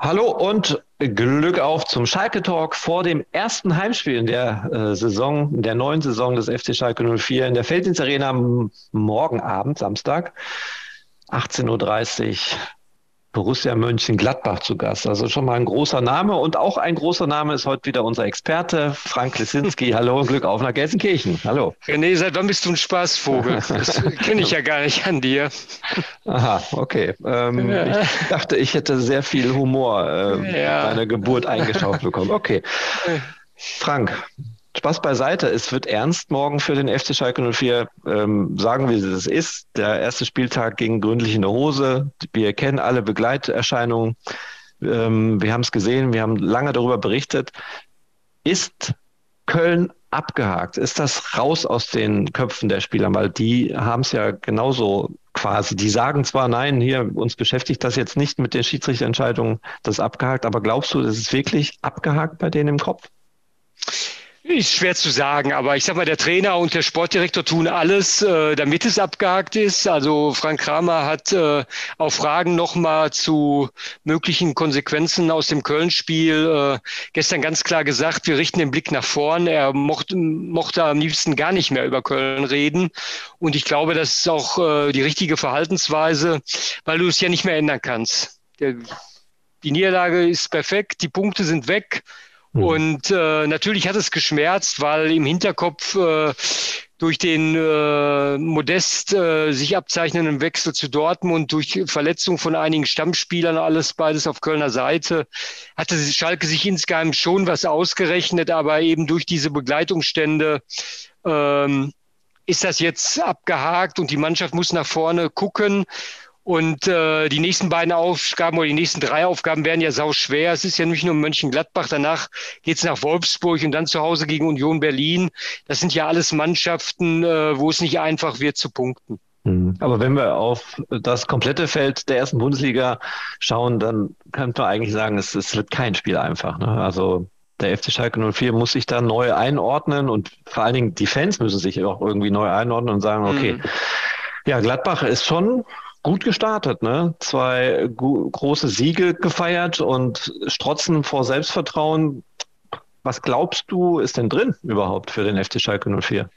Hallo und Glück auf zum Schalke Talk vor dem ersten Heimspiel in der äh, Saison, in der neuen Saison des FC Schalke 04 in der Felddienst Arena am Morgenabend, Samstag, 18.30 Uhr. Borussia Mönchengladbach zu Gast. Also schon mal ein großer Name und auch ein großer Name ist heute wieder unser Experte, Frank Lesinski. Hallo und Glück auf nach Gelsenkirchen. Hallo. René, seit wann bist du ein Spaßvogel? Das kenne ich ja gar nicht an dir. Aha, okay. Ähm, ich dachte, ich hätte sehr viel Humor äh, ja. bei deiner Geburt eingeschaut bekommen. Okay. Frank, Spaß beiseite, es wird ernst morgen für den FC Schalke 04. Ähm, sagen wir, es ist. Der erste Spieltag ging gründlich in der Hose. Wir kennen alle Begleiterscheinungen. Ähm, wir haben es gesehen, wir haben lange darüber berichtet. Ist Köln abgehakt? Ist das raus aus den Köpfen der Spieler? Weil die haben es ja genauso quasi. Die sagen zwar, nein, hier, uns beschäftigt das jetzt nicht mit der Schiedsrichterentscheidung, das ist abgehakt, aber glaubst du, das ist wirklich abgehakt bei denen im Kopf? Ist schwer zu sagen, aber ich sag mal, der Trainer und der Sportdirektor tun alles, äh, damit es abgehakt ist. Also Frank Kramer hat äh, auf Fragen nochmal zu möglichen Konsequenzen aus dem Köln-Spiel äh, gestern ganz klar gesagt, wir richten den Blick nach vorn. Er mochte, mochte am liebsten gar nicht mehr über Köln reden. Und ich glaube, das ist auch äh, die richtige Verhaltensweise, weil du es ja nicht mehr ändern kannst. Der, die Niederlage ist perfekt, die Punkte sind weg. Mhm. Und äh, natürlich hat es geschmerzt, weil im Hinterkopf äh, durch den äh, modest äh, sich abzeichnenden Wechsel zu Dortmund, durch Verletzung von einigen Stammspielern, alles beides auf Kölner Seite, hatte Schalke sich insgeheim schon was ausgerechnet, aber eben durch diese Begleitumstände ähm, ist das jetzt abgehakt und die Mannschaft muss nach vorne gucken. Und äh, die nächsten beiden Aufgaben oder die nächsten drei Aufgaben werden ja sau schwer. Es ist ja nicht nur Mönchengladbach, danach geht's nach Wolfsburg und dann zu Hause gegen Union Berlin. Das sind ja alles Mannschaften, äh, wo es nicht einfach wird zu punkten. Mhm. Aber wenn wir auf das komplette Feld der ersten Bundesliga schauen, dann könnte man eigentlich sagen, es, es wird kein Spiel einfach. Ne? Also der FC Schalke 04 muss sich da neu einordnen und vor allen Dingen die Fans müssen sich auch irgendwie neu einordnen und sagen, okay, mhm. ja, Gladbach ist schon gut gestartet, ne? Zwei große Siege gefeiert und strotzen vor Selbstvertrauen. Was glaubst du, ist denn drin überhaupt für den FC Schalke 04?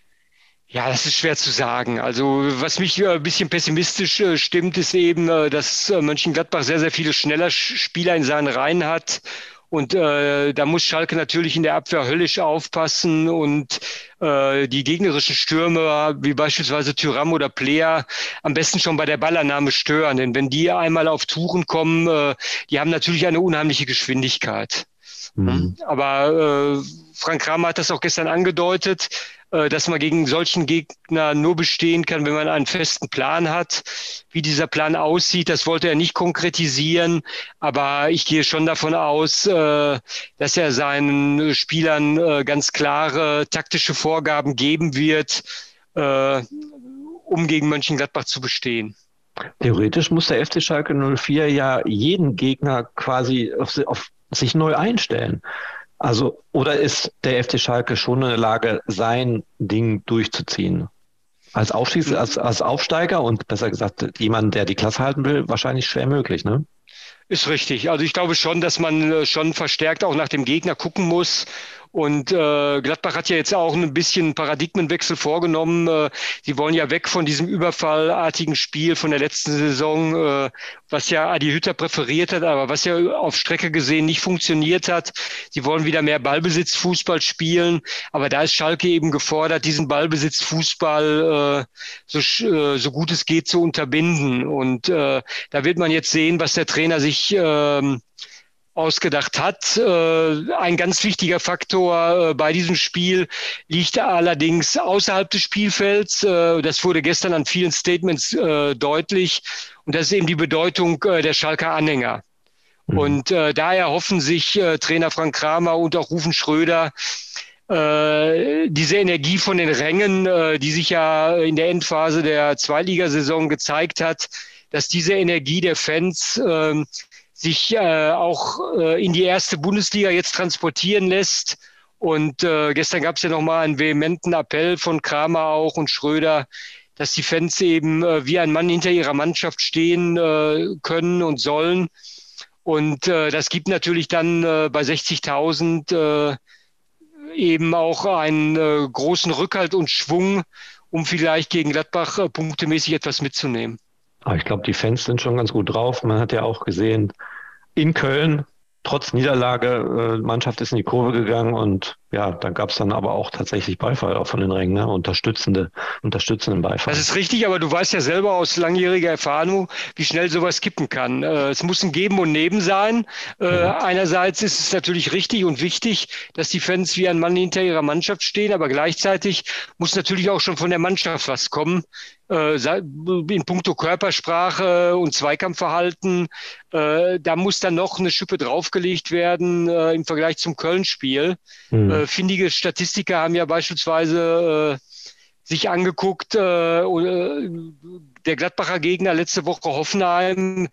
Ja, das ist schwer zu sagen. Also was mich äh, ein bisschen pessimistisch äh, stimmt, ist eben, äh, dass Mönchengladbach sehr, sehr viele schneller Spieler in seinen Reihen hat und äh, da muss Schalke natürlich in der Abwehr höllisch aufpassen und äh, die gegnerischen Stürmer, wie beispielsweise Tyram oder Player, am besten schon bei der Ballannahme stören. Denn wenn die einmal auf Touren kommen, äh, die haben natürlich eine unheimliche Geschwindigkeit. Mhm. Aber äh, Frank Kramer hat das auch gestern angedeutet. Äh, dass man gegen solchen Gegner nur bestehen kann, wenn man einen festen Plan hat. Wie dieser Plan aussieht, das wollte er nicht konkretisieren, aber ich gehe schon davon aus, äh, dass er seinen Spielern äh, ganz klare taktische Vorgaben geben wird, um gegen Mönchengladbach zu bestehen. Theoretisch muss der FC Schalke 04 ja jeden Gegner quasi auf, auf sich neu einstellen. Also, oder ist der FC Schalke schon in der Lage, sein Ding durchzuziehen? Als, Aufstiegs-, als, als Aufsteiger und besser gesagt, jemand, der die Klasse halten will, wahrscheinlich schwer möglich, ne? Ist richtig. Also ich glaube schon, dass man äh, schon verstärkt auch nach dem Gegner gucken muss und äh, Gladbach hat ja jetzt auch ein bisschen Paradigmenwechsel vorgenommen. Äh, sie wollen ja weg von diesem überfallartigen Spiel von der letzten Saison, äh, was ja Adi Hütter präferiert hat, aber was ja auf Strecke gesehen nicht funktioniert hat. Sie wollen wieder mehr Ballbesitzfußball spielen, aber da ist Schalke eben gefordert, diesen Ballbesitzfußball äh, so, äh, so gut es geht zu unterbinden. Und äh, da wird man jetzt sehen, was der Trainer sich äh, ausgedacht hat. Äh, ein ganz wichtiger Faktor äh, bei diesem Spiel liegt allerdings außerhalb des Spielfelds. Äh, das wurde gestern an vielen Statements deutlich. Und das ist eben die Bedeutung der Schalker Anhänger. Mhm. Und daher hoffen sich Trainer Frank Kramer und auch Rufen Schröder, diese Energie von den Rängen, die sich ja in der Endphase der Zweitligasaison gezeigt hat, dass diese Energie der Fans ähm, sich äh, auch äh, in die erste Bundesliga jetzt transportieren lässt. Und äh, gestern gab es ja nochmal einen vehementen Appell von Kramer auch und Schröder, dass die Fans eben äh, wie ein Mann hinter ihrer Mannschaft stehen äh, können und sollen. Und äh, das gibt natürlich dann äh, bei 60.000 äh, eben auch einen äh, großen Rückhalt und Schwung, um vielleicht gegen Gladbach äh, punktemäßig etwas mitzunehmen. Ich glaube, die Fans sind schon ganz gut drauf. Man hat ja auch gesehen, in Köln trotz Niederlage, äh, Mannschaft ist in die Kurve gegangen und ja, da gab es dann aber auch tatsächlich Beifall auch von den Rängen, ne? unterstützende, unterstützenden Beifall. Das ist richtig, aber du weißt ja selber aus langjähriger Erfahrung, wie schnell sowas kippen kann. Äh, es muss ein Geben und Neben sein. Äh, ja. Einerseits ist es natürlich richtig und wichtig, dass die Fans wie ein Mann hinter ihrer Mannschaft stehen, aber gleichzeitig muss natürlich auch schon von der Mannschaft was kommen in puncto Körpersprache und Zweikampfverhalten, äh, da muss dann noch eine Schippe draufgelegt werden äh, im Vergleich zum Köln-Spiel. Mhm. Äh, findige Statistiker haben ja beispielsweise äh, sich angeguckt, äh, der Gladbacher Gegner letzte Woche Hoffenheim,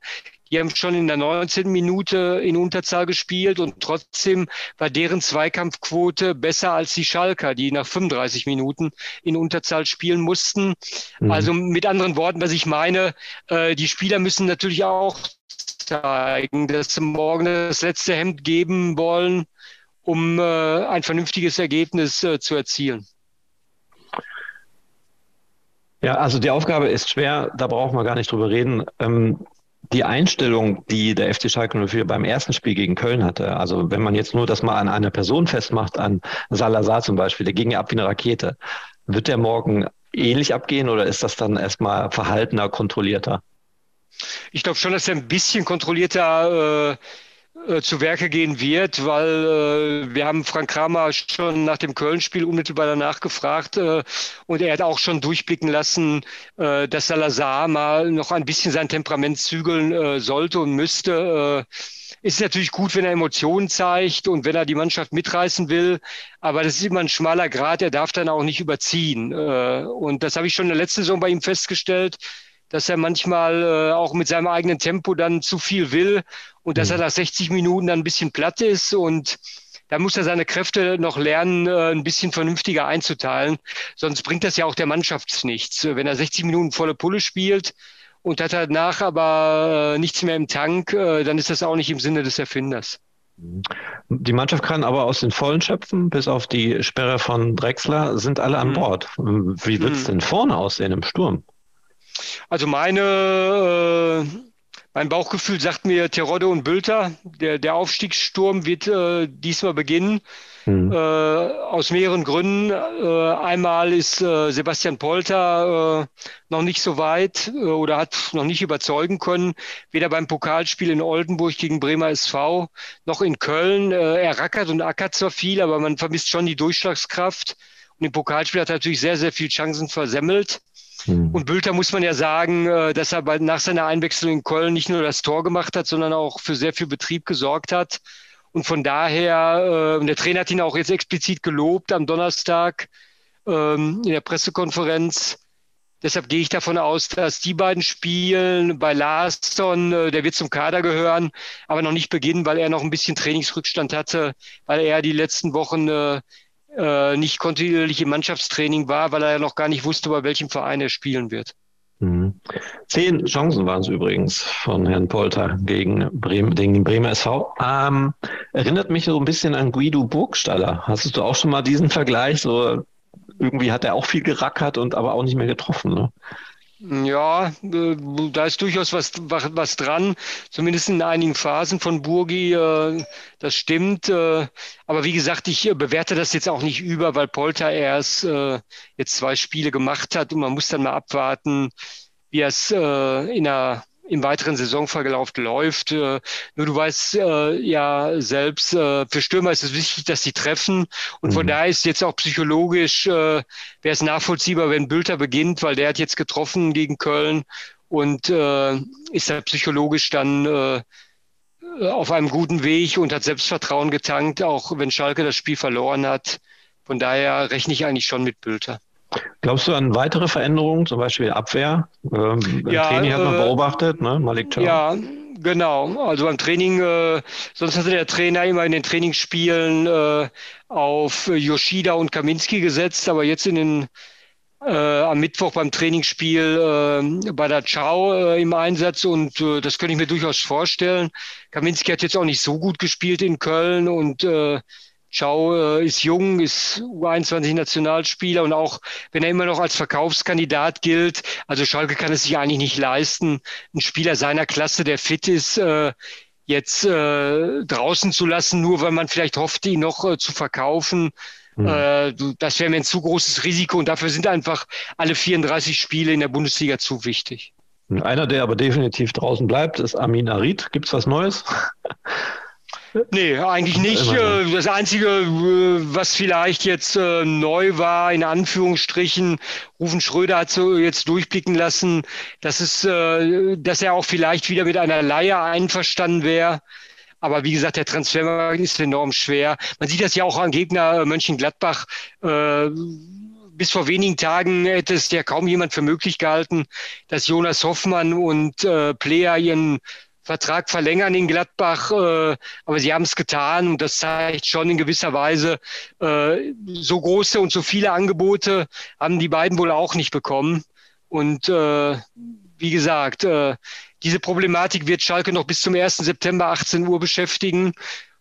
die haben schon in der 19. Minute in Unterzahl gespielt und trotzdem war deren Zweikampfquote besser als die Schalker, die nach 35 Minuten in Unterzahl spielen mussten. Mhm. Also mit anderen Worten, was ich meine, äh, die Spieler müssen natürlich auch zeigen, dass sie morgen das letzte Hemd geben wollen, um äh, ein vernünftiges Ergebnis äh, zu erzielen. Ja, also die Aufgabe ist schwer, da brauchen wir gar nicht drüber reden. Ähm, die Einstellung, die der FC Schalke 04 beim ersten Spiel gegen Köln hatte, also wenn man jetzt nur das mal an einer Person festmacht, an Salazar zum Beispiel, der ging ja ab wie eine Rakete, wird der morgen ähnlich abgehen oder ist das dann erstmal verhaltener, kontrollierter? Ich glaube schon, dass er ein bisschen kontrollierter äh, äh, zu Werke gehen wird, weil äh, wir haben Frank Kramer schon nach dem Köln-Spiel unmittelbar danach gefragt äh, und er hat auch schon durchblicken lassen, äh, dass Salazar mal noch ein bisschen sein Temperament zügeln äh, sollte und müsste. Äh, ist natürlich gut, wenn er Emotionen zeigt und wenn er die Mannschaft mitreißen will, aber das ist immer ein schmaler Grad, er darf dann auch nicht überziehen. Äh, und das habe ich schon in der letzten Saison bei ihm festgestellt dass er manchmal äh, auch mit seinem eigenen Tempo dann zu viel will und dass mhm. er nach 60 Minuten dann ein bisschen platt ist und da muss er seine Kräfte noch lernen, äh, ein bisschen vernünftiger einzuteilen. Sonst bringt das ja auch der Mannschaft nichts. Wenn er 60 Minuten volle Pulle spielt und hat danach aber äh, nichts mehr im Tank, äh, dann ist das auch nicht im Sinne des Erfinders. Die Mannschaft kann aber aus den Vollen schöpfen, bis auf die Sperre von Drexler sind alle an mhm. Bord. Wie wird es mhm. denn vorne aussehen im Sturm? Also meine, äh, mein Bauchgefühl sagt mir Terodde und Bülter. Der, der Aufstiegssturm wird äh, diesmal beginnen. Mhm. Äh, aus mehreren Gründen. Äh, einmal ist äh, Sebastian Polter äh, noch nicht so weit oder hat noch nicht überzeugen können, weder beim Pokalspiel in Oldenburg gegen Bremer SV noch in Köln. Er rackert und ackert zwar viel, aber man vermisst schon die Durchschlagskraft. Und im Pokalspiel hat er natürlich sehr, sehr viel Chancen versemmelt. Mhm. Und Bülter muss man ja sagen, äh, dass er nach seiner Einwechslung in Köln nicht nur das Tor gemacht hat, sondern auch für sehr viel Betrieb gesorgt hat. Und von daher, äh, der Trainer hat ihn auch jetzt explizit gelobt am Donnerstag ähm, in der Pressekonferenz. Deshalb gehe ich davon aus, dass die beiden spielen. Bei Larsson, äh, der wird zum Kader gehören, aber noch nicht beginnen, weil er noch ein bisschen Trainingsrückstand hatte, weil er die letzten Wochen äh, nicht kontinuierlich im Mannschaftstraining war, weil er ja noch gar nicht wusste, bei welchem Verein er spielen wird. Mhm. Zehn Chancen waren es übrigens von Herrn Polter gegen, Bremen, gegen Bremer SV. Ähm, erinnert mich so ein bisschen an Guido Burgstaller. Hast du auch schon mal diesen Vergleich? So irgendwie hat er auch viel gerackert und aber auch nicht mehr getroffen. Ne? Ja, äh, da ist durchaus was, was dran, zumindest in einigen Phasen von Burgi, äh, das stimmt. Äh, aber wie gesagt, ich bewerte das jetzt auch nicht über, weil Polter erst jetzt zwei Spiele gemacht hat und man muss dann mal abwarten, wie er es in der im weiteren Saisonverlauf läuft. Äh, nur du weißt äh, ja selbst, äh, für Stürmer ist es wichtig, dass sie treffen. Und von mhm. daher ist jetzt auch psychologisch, äh, wäre es nachvollziehbar, wenn Bülter beginnt, weil der hat jetzt getroffen gegen Köln und äh, ist da psychologisch dann äh, auf einem guten Weg und hat Selbstvertrauen getankt, auch wenn Schalke das Spiel verloren hat. Von daher rechne ich eigentlich schon mit Bülter. Glaubst du an weitere Veränderungen, zum Beispiel Abwehr? Ähm, ja, Training hat man äh, beobachtet, ne? Malik Chow. Ja, genau. Also beim Training, äh, sonst hatte der Trainer immer in den Trainingsspielen äh, auf Yoshida und Kaminski gesetzt, aber jetzt in den äh, am Mittwoch beim Trainingsspiel äh, bei der Ciao äh, im Einsatz und äh, das könnte ich mir durchaus vorstellen. Kaminski hat jetzt auch nicht so gut gespielt in Köln und Ciao äh, ist jung, ist U21-Nationalspieler und auch wenn er immer noch als Verkaufskandidat gilt, also Schalke kann es sich eigentlich nicht leisten, einen Spieler seiner Klasse, der fit ist, äh, jetzt äh, draußen zu lassen, nur weil man vielleicht hofft, ihn noch äh, zu verkaufen. Mhm. Das wäre mir ein zu großes Risiko und dafür sind einfach alle 34 Spiele in der Bundesliga zu wichtig. Einer, der aber definitiv draußen bleibt, ist Amin Arid. Gibt es was Neues? Nee, eigentlich nicht. Äh, das Einzige, äh, was vielleicht jetzt äh, neu war, in Anführungsstrichen, Rufen Schröder hat so jetzt durchblicken lassen, dass, es, dass er auch vielleicht wieder mit einer Leihe einverstanden wäre. Aber wie gesagt, der Transfermarkt ist enorm schwer. Man sieht das ja auch an Gegner Mönchengladbach. bis vor wenigen Tagen hätte es ja kaum jemand für möglich gehalten, dass Jonas Hoffmann und Player ihren Vertrag verlängern in Gladbach, äh, aber sie haben es getan und das zeigt schon in gewisser Weise, äh, so große und so viele Angebote haben die beiden wohl auch nicht bekommen. Und äh, wie gesagt, äh, diese Problematik wird Schalke noch bis zum 1. September 18 Uhr beschäftigen.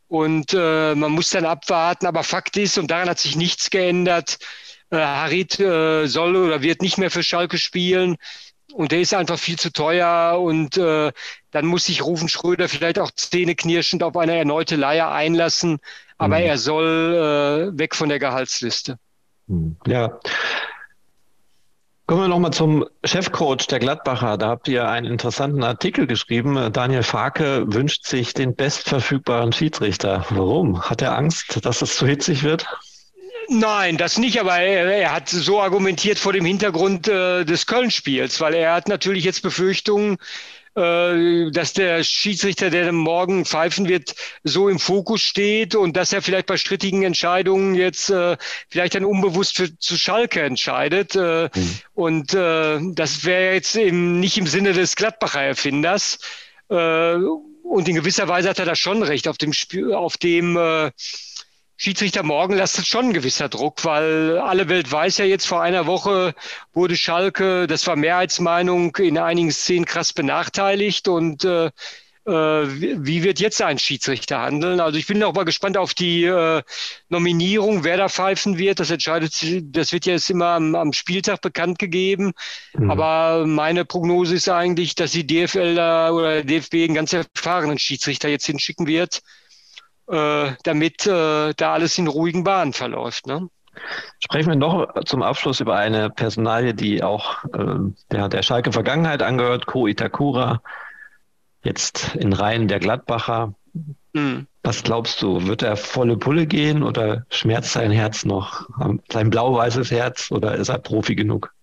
Und äh, man muss dann abwarten. Aber Fakt ist, und daran hat sich nichts geändert, äh, Harit äh, soll oder wird nicht mehr für Schalke spielen und der ist einfach viel zu teuer und äh, dann muss sich Rufen Schröder vielleicht auch zähneknirschend auf eine erneute Leihe einlassen, aber mhm. er soll äh, weg von der Gehaltsliste. Mhm. Ja. Kommen wir nochmal zum Chefcoach der Gladbacher. Da habt ihr einen interessanten Artikel geschrieben. Daniel Farke wünscht sich den bestverfügbaren Schiedsrichter. Warum? Hat er Angst, dass es zu hitzig wird? Nein, das nicht, aber er, er, hat so argumentiert vor dem Hintergrund äh, des Köln-Spiels, weil er hat natürlich jetzt Befürchtungen, äh, dass der Schiedsrichter, der morgen pfeifen wird, so im Fokus steht und dass er vielleicht bei strittigen Entscheidungen jetzt äh, vielleicht dann unbewusst für, zu Schalke entscheidet. Äh, mhm. Und äh, das wäre jetzt eben nicht im Sinne des Gladbacher Erfinders. Äh, und in gewisser Weise hat er da schon recht. Auf dem, Spiel, auf dem Schiedsrichter morgen lastet schon ein gewisser Druck, weil alle Welt weiß ja jetzt, vor einer Woche wurde Schalke, das war Mehrheitsmeinung, in einigen Szenen krass benachteiligt und äh, äh wie wird jetzt ein Schiedsrichter handeln? Also ich bin auch mal gespannt auf die äh, Nominierung, wer da pfeifen wird. Das entscheidet, das wird ja jetzt immer am, am Spieltag bekannt gegeben. Mhm. Aber meine Prognose ist eigentlich, dass die DFL da, oder DFB einen ganz erfahrenen Schiedsrichter jetzt hinschicken wird äh, damit äh, da alles in ruhigen Bahnen verläuft. Ne? Sprechen wir noch zum Abschluss über eine Personalie, die auch äh, der, der Schalke Vergangenheit angehört, Ko Itakura, jetzt in Reihen der Gladbacher. Mhm. Was glaubst du, wird er volle Pulle gehen oder schmerzt sein Herz noch, sein blau-weißes Herz oder ist er Profi genug?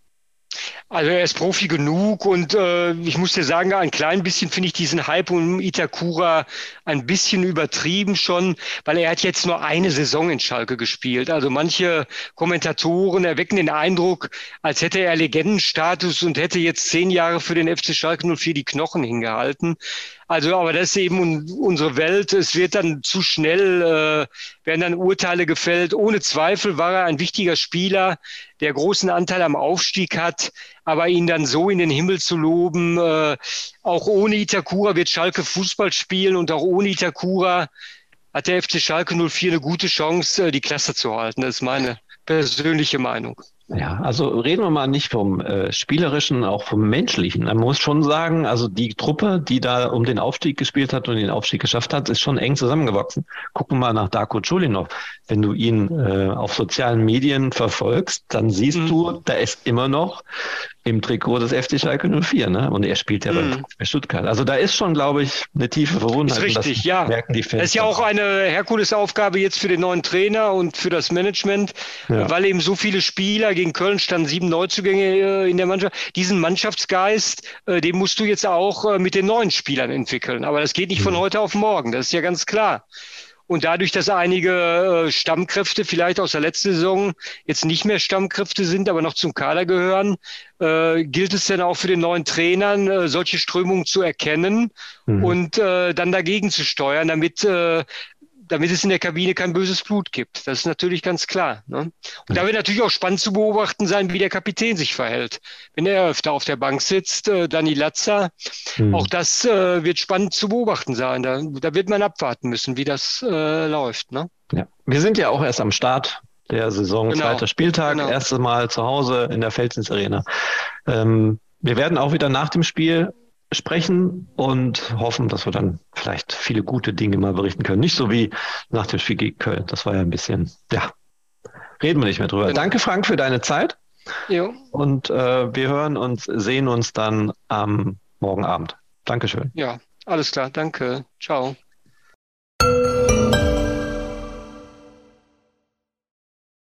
Also er ist Profi genug und äh, ich muss dir sagen, ein klein bisschen finde ich diesen Hype um Itakura ein bisschen übertrieben schon, weil er hat jetzt nur eine Saison in Schalke gespielt. Also manche Kommentatoren erwecken den Eindruck, als hätte er Legendenstatus und hätte jetzt zehn Jahre für den FC Schalke 04 die Knochen hingehalten. Also, aber das ist eben unsere Welt. Es wird dann zu schnell, äh, werden dann Urteile gefällt. Ohne Zweifel war er ein wichtiger Spieler, der großen Anteil am Aufstieg hat. Aber ihn dann so in den Himmel zu loben, äh, auch ohne Itakura wird Schalke Fußball spielen und auch ohne Itakura hat der FC Schalke 04 eine gute Chance, äh, die Klasse zu halten. Das ist meine persönliche Meinung. Ja, also reden wir mal nicht vom äh, spielerischen, auch vom menschlichen. Man muss schon sagen, also die Truppe, die da um den Aufstieg gespielt hat und den Aufstieg geschafft hat, ist schon eng zusammengewachsen. Gucken wir mal nach Darko Chulinov. Wenn du ihn äh, auf sozialen Medien verfolgst, dann siehst mhm. du, da ist immer noch im Trikot des FC Schalke 04, ne? Und er spielt ja mhm. bei Stuttgart. Also da ist schon, glaube ich, eine tiefe Verwundenheit. Ist richtig, ja. Merken die Fans. Das ist ja auch eine Herkulesaufgabe jetzt für den neuen Trainer und für das Management, ja. weil eben so viele Spieler gegen Köln standen sieben Neuzugänge äh, in der Mannschaft. Diesen Mannschaftsgeist, äh, den musst du jetzt auch äh, mit den neuen Spielern entwickeln. Aber das geht nicht mhm. von heute auf morgen. Das ist ja ganz klar. Und dadurch, dass einige äh, Stammkräfte vielleicht aus der letzten Saison jetzt nicht mehr Stammkräfte sind, aber noch zum Kader gehören, äh, gilt es dann auch für den neuen Trainern, äh, solche Strömungen zu erkennen mhm. und äh, dann dagegen zu steuern, damit äh, damit es in der Kabine kein böses Blut gibt. Das ist natürlich ganz klar. Ne? Und da wird natürlich auch spannend zu beobachten sein, wie der Kapitän sich verhält. Wenn er öfter auf der Bank sitzt, äh, Dani Latza, hm. auch das äh, wird spannend zu beobachten sein. Da, da wird man abwarten müssen, wie das äh, läuft. Ne? Ja. Wir sind ja auch erst am Start der Saison, genau. zweiter Spieltag, genau. erstes Mal zu Hause in der Felsens Arena. Ähm, wir werden auch wieder nach dem Spiel sprechen und hoffen, dass wir dann vielleicht viele gute Dinge mal berichten können. Nicht so wie nach dem Spiel gegen Köln. Das war ja ein bisschen, ja, reden wir nicht mehr drüber. Genau. Danke, Frank, für deine Zeit. Jo. Und äh, wir hören uns, sehen uns dann am Morgen Abend. Dankeschön. Ja, alles klar. Danke. Ciao.